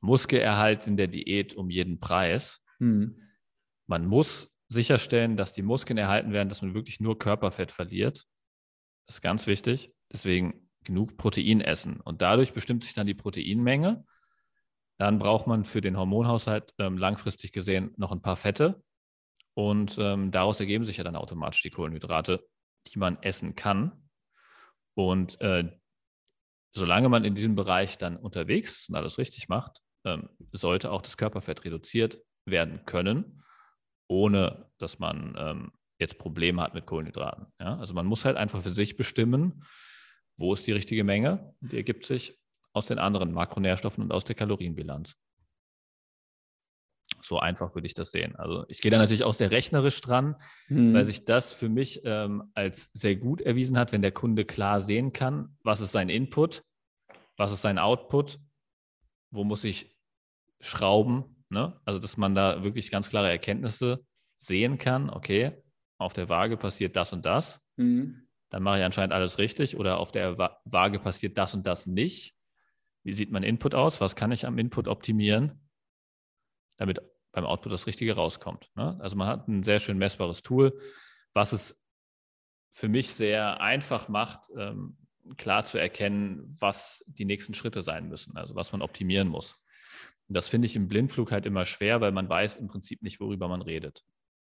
Muskelerhalt in der Diät um jeden Preis. Mhm. Man muss sicherstellen, dass die Muskeln erhalten werden, dass man wirklich nur Körperfett verliert. Das ist ganz wichtig. Deswegen genug Protein essen. Und dadurch bestimmt sich dann die Proteinmenge. Dann braucht man für den Hormonhaushalt ähm, langfristig gesehen noch ein paar Fette. Und ähm, daraus ergeben sich ja dann automatisch die Kohlenhydrate, die man essen kann. Und äh, solange man in diesem Bereich dann unterwegs ist und alles richtig macht, ähm, sollte auch das Körperfett reduziert werden können, ohne dass man ähm, jetzt Probleme hat mit Kohlenhydraten. Ja? Also man muss halt einfach für sich bestimmen, wo ist die richtige Menge? Die ergibt sich aus den anderen Makronährstoffen und aus der Kalorienbilanz. So einfach würde ich das sehen. Also ich gehe da natürlich auch sehr rechnerisch dran, mhm. weil sich das für mich ähm, als sehr gut erwiesen hat, wenn der Kunde klar sehen kann, was ist sein Input, was ist sein Output, wo muss ich schrauben. Ne? Also dass man da wirklich ganz klare Erkenntnisse sehen kann, okay, auf der Waage passiert das und das. Mhm dann mache ich anscheinend alles richtig oder auf der Waage passiert das und das nicht. Wie sieht mein Input aus? Was kann ich am Input optimieren, damit beim Output das Richtige rauskommt? Ne? Also man hat ein sehr schön messbares Tool, was es für mich sehr einfach macht, ähm, klar zu erkennen, was die nächsten Schritte sein müssen, also was man optimieren muss. Und das finde ich im Blindflug halt immer schwer, weil man weiß im Prinzip nicht, worüber man redet.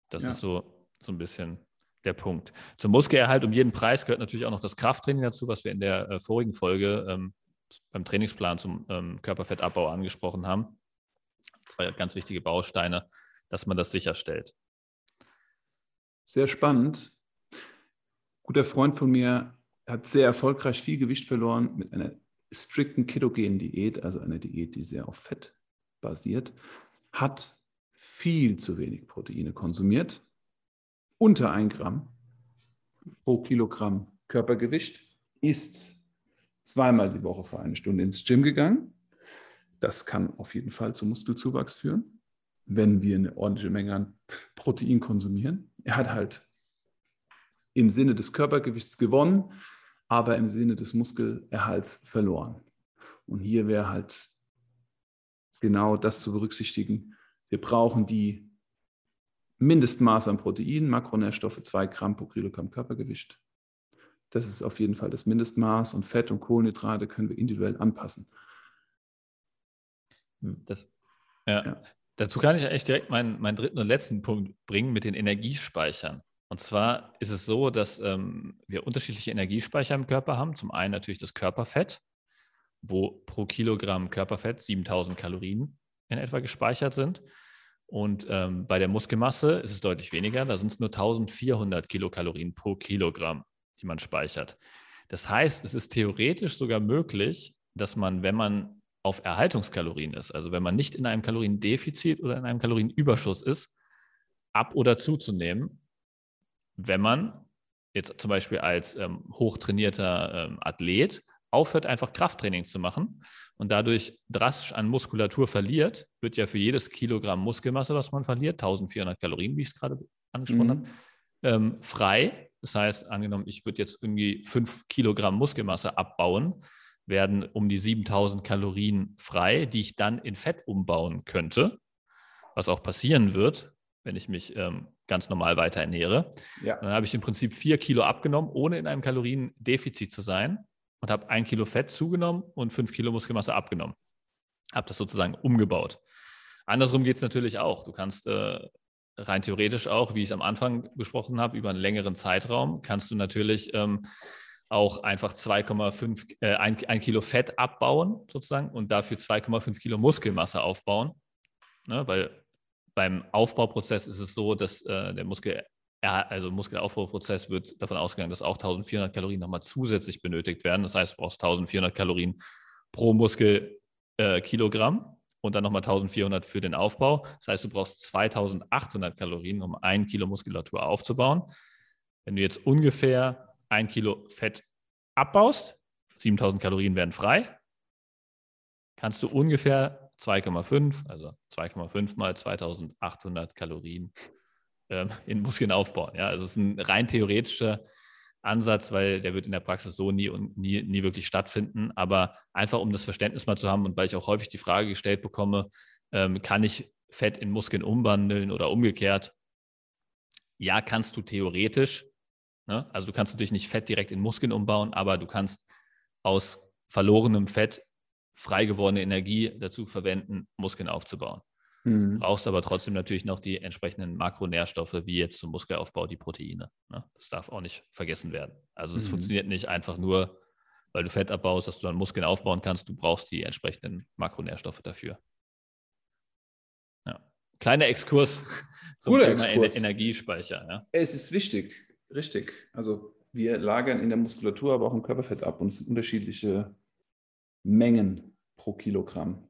Das ja. ist so, so ein bisschen der Punkt. Zum Muskelerhalt um jeden Preis gehört natürlich auch noch das Krafttraining dazu, was wir in der äh, vorigen Folge ähm, beim Trainingsplan zum ähm, Körperfettabbau angesprochen haben. Zwei ganz wichtige Bausteine, dass man das sicherstellt. Sehr spannend. Guter Freund von mir hat sehr erfolgreich viel Gewicht verloren mit einer strikten ketogenen Diät, also einer Diät, die sehr auf Fett basiert, hat viel zu wenig Proteine konsumiert, unter 1 Gramm pro Kilogramm Körpergewicht, ist zweimal die Woche für eine Stunde ins Gym gegangen. Das kann auf jeden Fall zu Muskelzuwachs führen, wenn wir eine ordentliche Menge an Protein konsumieren. Er hat halt im Sinne des Körpergewichts gewonnen, aber im Sinne des Muskelerhalts verloren. Und hier wäre halt genau das zu berücksichtigen. Wir brauchen die Mindestmaß an Protein, Makronährstoffe 2 Gramm pro Kilogramm Körpergewicht. Das ist auf jeden Fall das Mindestmaß und Fett und Kohlenhydrate können wir individuell anpassen. Das, ja. ja. Dazu kann ich echt direkt meinen, meinen dritten und letzten Punkt bringen mit den Energiespeichern. Und zwar ist es so, dass ähm, wir unterschiedliche Energiespeicher im Körper haben. Zum einen natürlich das Körperfett, wo pro Kilogramm Körperfett 7000 Kalorien in etwa gespeichert sind. Und ähm, bei der Muskelmasse ist es deutlich weniger. Da sind es nur 1400 Kilokalorien pro Kilogramm, die man speichert. Das heißt, es ist theoretisch sogar möglich, dass man, wenn man auf Erhaltungskalorien ist, also wenn man nicht in einem Kaloriendefizit oder in einem Kalorienüberschuss ist, ab oder zuzunehmen, wenn man jetzt zum Beispiel als ähm, hochtrainierter ähm, Athlet aufhört, einfach Krafttraining zu machen und dadurch drastisch an Muskulatur verliert, wird ja für jedes Kilogramm Muskelmasse, was man verliert, 1400 Kalorien, wie ich es gerade angesprochen mhm. habe, ähm, frei. Das heißt, angenommen, ich würde jetzt irgendwie 5 Kilogramm Muskelmasse abbauen, werden um die 7000 Kalorien frei, die ich dann in Fett umbauen könnte, was auch passieren wird, wenn ich mich ähm, ganz normal weiter ernähre. Ja. Dann habe ich im Prinzip 4 Kilo abgenommen, ohne in einem Kaloriendefizit zu sein und habe ein Kilo Fett zugenommen und 5 Kilo Muskelmasse abgenommen. Habe das sozusagen umgebaut. Andersrum geht es natürlich auch. Du kannst äh, rein theoretisch auch, wie ich es am Anfang besprochen habe, über einen längeren Zeitraum, kannst du natürlich ähm, auch einfach 2,5, äh, ein, ein, Kilo Fett abbauen sozusagen und dafür 2,5 Kilo Muskelmasse aufbauen. Ne, weil beim Aufbauprozess ist es so, dass äh, der Muskel, also Muskelaufbauprozess wird davon ausgegangen, dass auch 1400 Kalorien nochmal zusätzlich benötigt werden. Das heißt, du brauchst 1400 Kalorien pro Muskelkilogramm äh, und dann nochmal 1400 für den Aufbau. Das heißt, du brauchst 2800 Kalorien, um ein Kilo Muskulatur aufzubauen. Wenn du jetzt ungefähr ein Kilo Fett abbaust, 7000 Kalorien werden frei, kannst du ungefähr 2,5, also 2,5 mal 2800 Kalorien ähm, in Muskeln aufbauen. Ja, also es ist ein rein theoretischer Ansatz, weil der wird in der Praxis so nie und nie, nie wirklich stattfinden. Aber einfach um das Verständnis mal zu haben und weil ich auch häufig die Frage gestellt bekomme, ähm, kann ich Fett in Muskeln umwandeln oder umgekehrt? Ja, kannst du theoretisch. Ne? Also du kannst natürlich nicht Fett direkt in Muskeln umbauen, aber du kannst aus verlorenem Fett frei gewordene Energie dazu verwenden, Muskeln aufzubauen. Mhm. Brauchst aber trotzdem natürlich noch die entsprechenden Makronährstoffe, wie jetzt zum Muskelaufbau die Proteine. Ne? Das darf auch nicht vergessen werden. Also es mhm. funktioniert nicht einfach nur, weil du Fett abbaust, dass du dann Muskeln aufbauen kannst. Du brauchst die entsprechenden Makronährstoffe dafür. Ja. Kleiner Exkurs zum Guter Thema Exkurs. Energiespeicher. Ja? Es ist wichtig, richtig. Also wir lagern in der Muskulatur, aber auch im Körperfett ab und es sind unterschiedliche Mengen pro Kilogramm.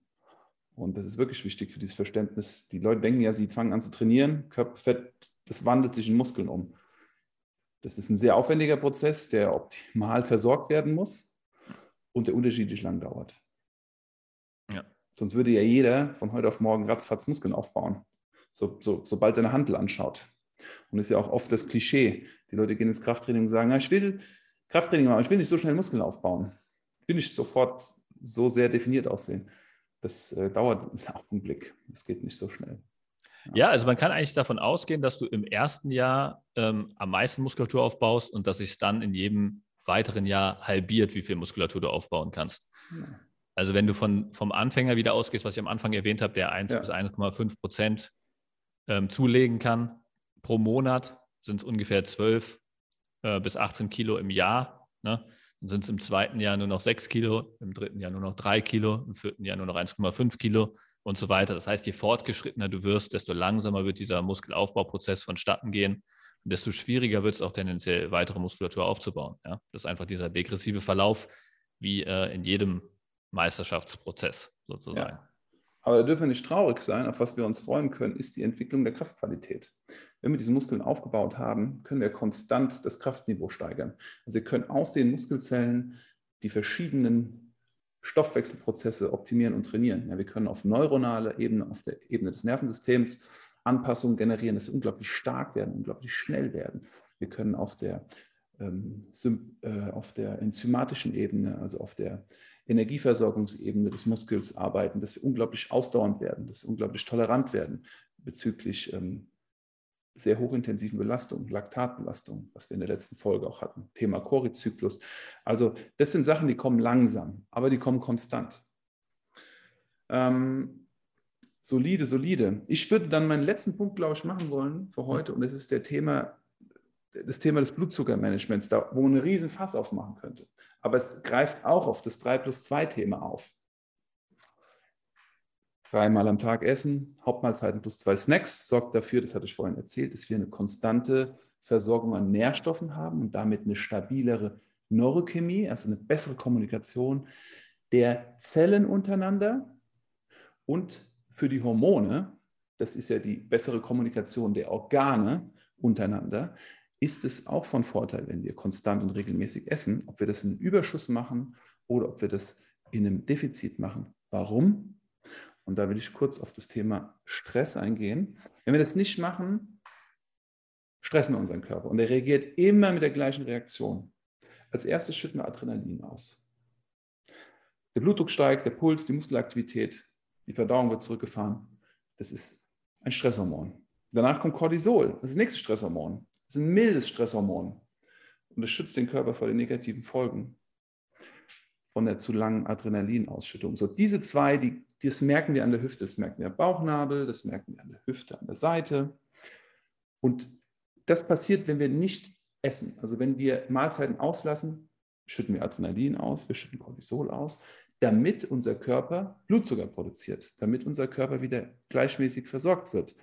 Und das ist wirklich wichtig für dieses Verständnis. Die Leute denken ja, sie fangen an zu trainieren, Körperfett, das wandelt sich in Muskeln um. Das ist ein sehr aufwendiger Prozess, der optimal versorgt werden muss und der unterschiedlich lang dauert. Ja. Sonst würde ja jeder von heute auf morgen ratzfatz Muskeln aufbauen, so, so, sobald er eine Handel anschaut. Und das ist ja auch oft das Klischee. Die Leute gehen ins Krafttraining und sagen, na, ich will Krafttraining machen, ich will nicht so schnell Muskeln aufbauen. Ich will nicht sofort so sehr definiert aussehen. Das äh, dauert einen Augenblick. Es geht nicht so schnell. Ja. ja. also man kann eigentlich davon ausgehen, dass du im ersten Jahr ähm, am meisten Muskulatur aufbaust und dass sich dann in jedem weiteren Jahr halbiert, wie viel Muskulatur du aufbauen kannst. Ja. Also wenn du von, vom Anfänger wieder ausgehst, was ich am Anfang erwähnt habe, der 1 ja. bis 1,5 Prozent ähm, zulegen kann pro Monat, sind es ungefähr 12 äh, bis 18 Kilo im Jahr. Ne? Dann sind es im zweiten Jahr nur noch 6 Kilo, im dritten Jahr nur noch 3 Kilo, im vierten Jahr nur noch 1,5 Kilo und so weiter. Das heißt, je fortgeschrittener du wirst, desto langsamer wird dieser Muskelaufbauprozess vonstatten gehen und desto schwieriger wird es auch tendenziell, weitere Muskulatur aufzubauen. Ja? Das ist einfach dieser degressive Verlauf, wie äh, in jedem Meisterschaftsprozess sozusagen. Ja. Aber da dürfen wir nicht traurig sein. Auf was wir uns freuen können, ist die Entwicklung der Kraftqualität. Wenn wir diese Muskeln aufgebaut haben, können wir konstant das Kraftniveau steigern. Also wir können aus den Muskelzellen die verschiedenen Stoffwechselprozesse optimieren und trainieren. Ja, wir können auf neuronaler Ebene, auf der Ebene des Nervensystems Anpassungen generieren, dass wir unglaublich stark werden, unglaublich schnell werden. Wir können auf der, auf der enzymatischen Ebene, also auf der Energieversorgungsebene des Muskels arbeiten, dass wir unglaublich ausdauernd werden, dass wir unglaublich tolerant werden bezüglich ähm, sehr hochintensiven Belastungen, Laktatbelastung, was wir in der letzten Folge auch hatten, Thema Chorizyklus. Also das sind Sachen, die kommen langsam, aber die kommen konstant. Ähm, solide, solide. Ich würde dann meinen letzten Punkt, glaube ich, machen wollen für heute und das ist der Thema, das Thema des Blutzuckermanagements, da, wo man einen riesen Fass aufmachen könnte. Aber es greift auch auf das 3 plus 2 Thema auf dreimal am Tag essen, Hauptmahlzeiten plus zwei Snacks, sorgt dafür, das hatte ich vorhin erzählt, dass wir eine konstante Versorgung an Nährstoffen haben und damit eine stabilere Neurochemie, also eine bessere Kommunikation der Zellen untereinander und für die Hormone, das ist ja die bessere Kommunikation der Organe untereinander, ist es auch von Vorteil, wenn wir konstant und regelmäßig essen, ob wir das im Überschuss machen oder ob wir das in einem Defizit machen. Warum? Und da will ich kurz auf das Thema Stress eingehen. Wenn wir das nicht machen, stressen wir unseren Körper und er reagiert immer mit der gleichen Reaktion. Als erstes schütten wir Adrenalin aus. Der Blutdruck steigt, der Puls, die Muskelaktivität, die Verdauung wird zurückgefahren. Das ist ein Stresshormon. Danach kommt Cortisol, das ist das nächste Stresshormon. Das ist ein mildes Stresshormon. Und es schützt den Körper vor den negativen Folgen von der zu langen Adrenalinausschüttung. So, diese zwei, die, das merken wir an der Hüfte, das merken wir am Bauchnabel, das merken wir an der Hüfte, an der Seite. Und das passiert, wenn wir nicht essen. Also wenn wir Mahlzeiten auslassen, schütten wir Adrenalin aus, wir schütten Cortisol aus, damit unser Körper Blutzucker produziert, damit unser Körper wieder gleichmäßig versorgt wird.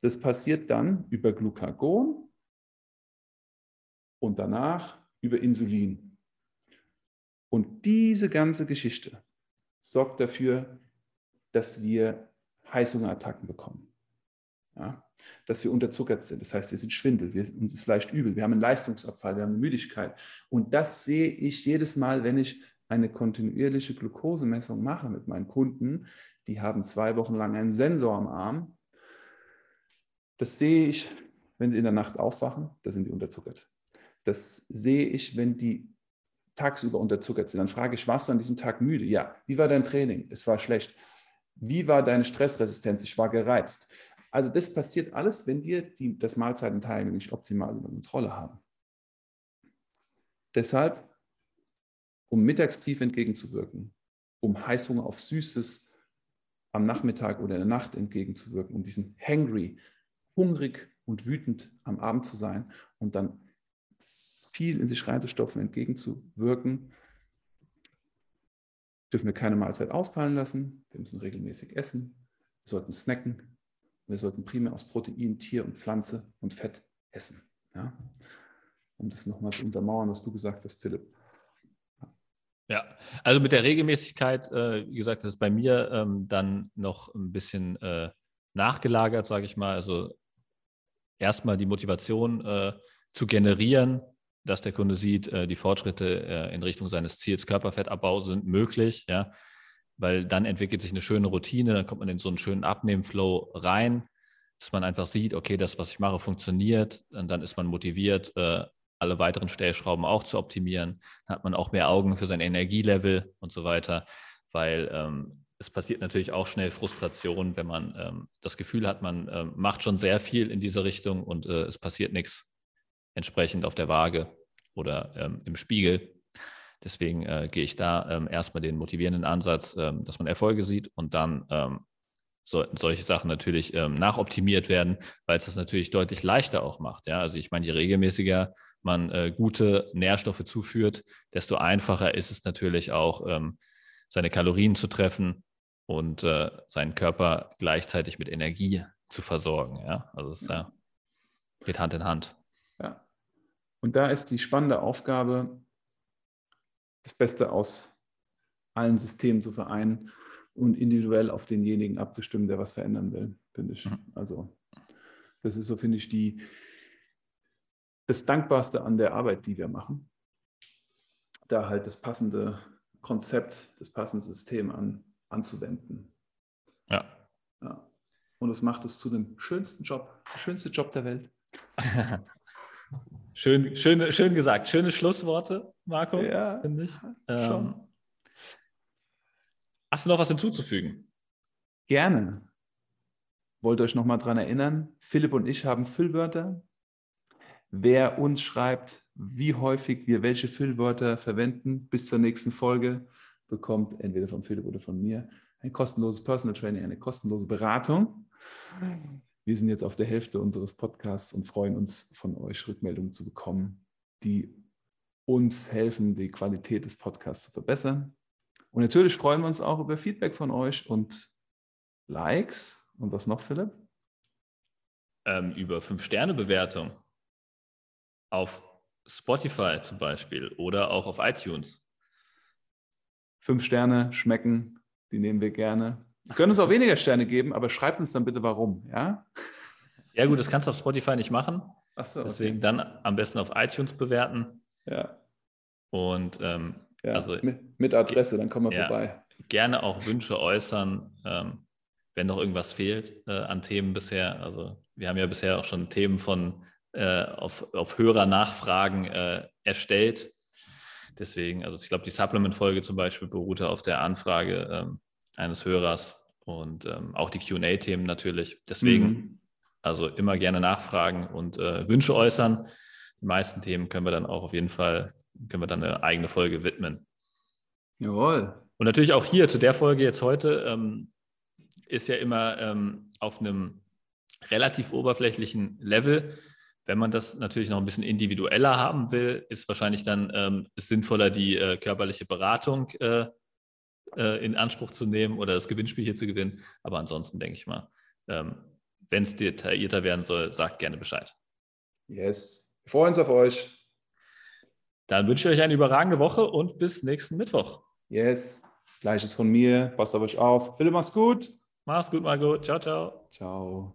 Das passiert dann über Glucagon und danach über Insulin. Und diese ganze Geschichte sorgt dafür, dass wir Heißhungerattacken bekommen. Ja? Dass wir unterzuckert sind. Das heißt, wir sind schwindel, wir, uns ist leicht übel, wir haben einen Leistungsabfall, wir haben eine Müdigkeit. Und das sehe ich jedes Mal, wenn ich eine kontinuierliche Glukosemessung mache mit meinen Kunden. Die haben zwei Wochen lang einen Sensor am Arm das sehe ich, wenn sie in der Nacht aufwachen, da sind die unterzuckert. Das sehe ich, wenn die tagsüber unterzuckert sind. Dann frage ich, warst du an diesem Tag müde? Ja. Wie war dein Training? Es war schlecht. Wie war deine Stressresistenz? Ich war gereizt. Also das passiert alles, wenn wir die, das Mahlzeitentiming nicht optimal unter Kontrolle haben. Deshalb, um mittagstief entgegenzuwirken, um Heißhunger auf Süßes am Nachmittag oder in der Nacht entgegenzuwirken, um diesen Hangry, hungrig und wütend am Abend zu sein und dann viel in sich reinzustopfen, entgegenzuwirken, dürfen wir keine Mahlzeit ausfallen lassen. Wir müssen regelmäßig essen. Wir sollten snacken. Wir sollten primär aus Protein, Tier und Pflanze und Fett essen. Ja? Um das nochmal zu untermauern, was du gesagt hast, Philipp. Ja, also mit der Regelmäßigkeit, äh, wie gesagt, das ist bei mir ähm, dann noch ein bisschen äh, nachgelagert, sage ich mal. Also erstmal die Motivation äh, zu generieren, dass der Kunde sieht, äh, die Fortschritte äh, in Richtung seines Ziels. Körperfettabbau sind möglich, ja, weil dann entwickelt sich eine schöne Routine, dann kommt man in so einen schönen Abnehmflow rein, dass man einfach sieht, okay, das, was ich mache, funktioniert, und dann ist man motiviert, äh, alle weiteren Stellschrauben auch zu optimieren, dann hat man auch mehr Augen für sein Energielevel und so weiter, weil ähm, es passiert natürlich auch schnell Frustration, wenn man ähm, das Gefühl hat, man ähm, macht schon sehr viel in diese Richtung und äh, es passiert nichts entsprechend auf der Waage oder ähm, im Spiegel. Deswegen äh, gehe ich da ähm, erstmal den motivierenden Ansatz, ähm, dass man Erfolge sieht und dann ähm, sollten solche Sachen natürlich nachoptimiert werden, weil es das natürlich deutlich leichter auch macht. Ja? Also ich meine, je regelmäßiger man äh, gute Nährstoffe zuführt, desto einfacher ist es natürlich auch, seine Kalorien zu treffen und äh, seinen Körper gleichzeitig mit Energie zu versorgen. Ja? Also es ja. geht Hand in Hand. Ja. Und da ist die spannende Aufgabe, das Beste aus allen Systemen zu vereinen und individuell auf denjenigen abzustimmen, der was verändern will, finde ich. Mhm. Also das ist so, finde ich, die, das Dankbarste an der Arbeit, die wir machen. Da halt das passende Konzept, das passende System an anzuwenden. Ja. ja. Und es macht es zu dem schönsten Job, schönste Job der Welt. schön, schön, schön gesagt. Schöne Schlussworte, Marco, ja, finde ich. Ähm, hast du noch was hinzuzufügen? Gerne. Wollt euch noch mal daran erinnern, Philipp und ich haben Füllwörter. Wer uns schreibt, wie häufig wir welche Füllwörter verwenden, bis zur nächsten Folge, bekommt, entweder von Philipp oder von mir, ein kostenloses Personal Training, eine kostenlose Beratung. Wir sind jetzt auf der Hälfte unseres Podcasts und freuen uns, von euch Rückmeldungen zu bekommen, die uns helfen, die Qualität des Podcasts zu verbessern. Und natürlich freuen wir uns auch über Feedback von euch und Likes. Und was noch, Philipp? Ähm, über Fünf-Sterne-Bewertung auf Spotify zum Beispiel oder auch auf iTunes. Fünf Sterne schmecken, die nehmen wir gerne. Wir können uns auch weniger Sterne geben, aber schreibt uns dann bitte warum, ja? Ja, gut, das kannst du auf Spotify nicht machen. So, Deswegen okay. dann am besten auf iTunes bewerten. Ja. Und ähm, ja, also, mit, mit, Adresse, dann kommen wir ja, vorbei. Gerne auch Wünsche äußern, ähm, wenn noch irgendwas fehlt äh, an Themen bisher. Also wir haben ja bisher auch schon Themen von äh, auf, auf Hörernachfragen äh, erstellt. Deswegen, also ich glaube, die Supplement-Folge zum Beispiel beruhte auf der Anfrage ähm, eines Hörers und ähm, auch die QA-Themen natürlich. Deswegen, mhm. also immer gerne nachfragen und äh, Wünsche äußern. Die meisten Themen können wir dann auch auf jeden Fall, können wir dann eine eigene Folge widmen. Jawohl. Und natürlich auch hier zu der Folge jetzt heute ähm, ist ja immer ähm, auf einem relativ oberflächlichen Level. Wenn man das natürlich noch ein bisschen individueller haben will, ist wahrscheinlich dann ähm, ist sinnvoller, die äh, körperliche Beratung äh, äh, in Anspruch zu nehmen oder das Gewinnspiel hier zu gewinnen. Aber ansonsten denke ich mal, ähm, wenn es detaillierter werden soll, sagt gerne Bescheid. Yes. Wir freuen uns auf euch. Dann wünsche ich euch eine überragende Woche und bis nächsten Mittwoch. Yes. Gleiches von mir. Passt auf euch auf. Philipp, mach's gut. Mach's gut, Margot. Ciao, ciao. Ciao.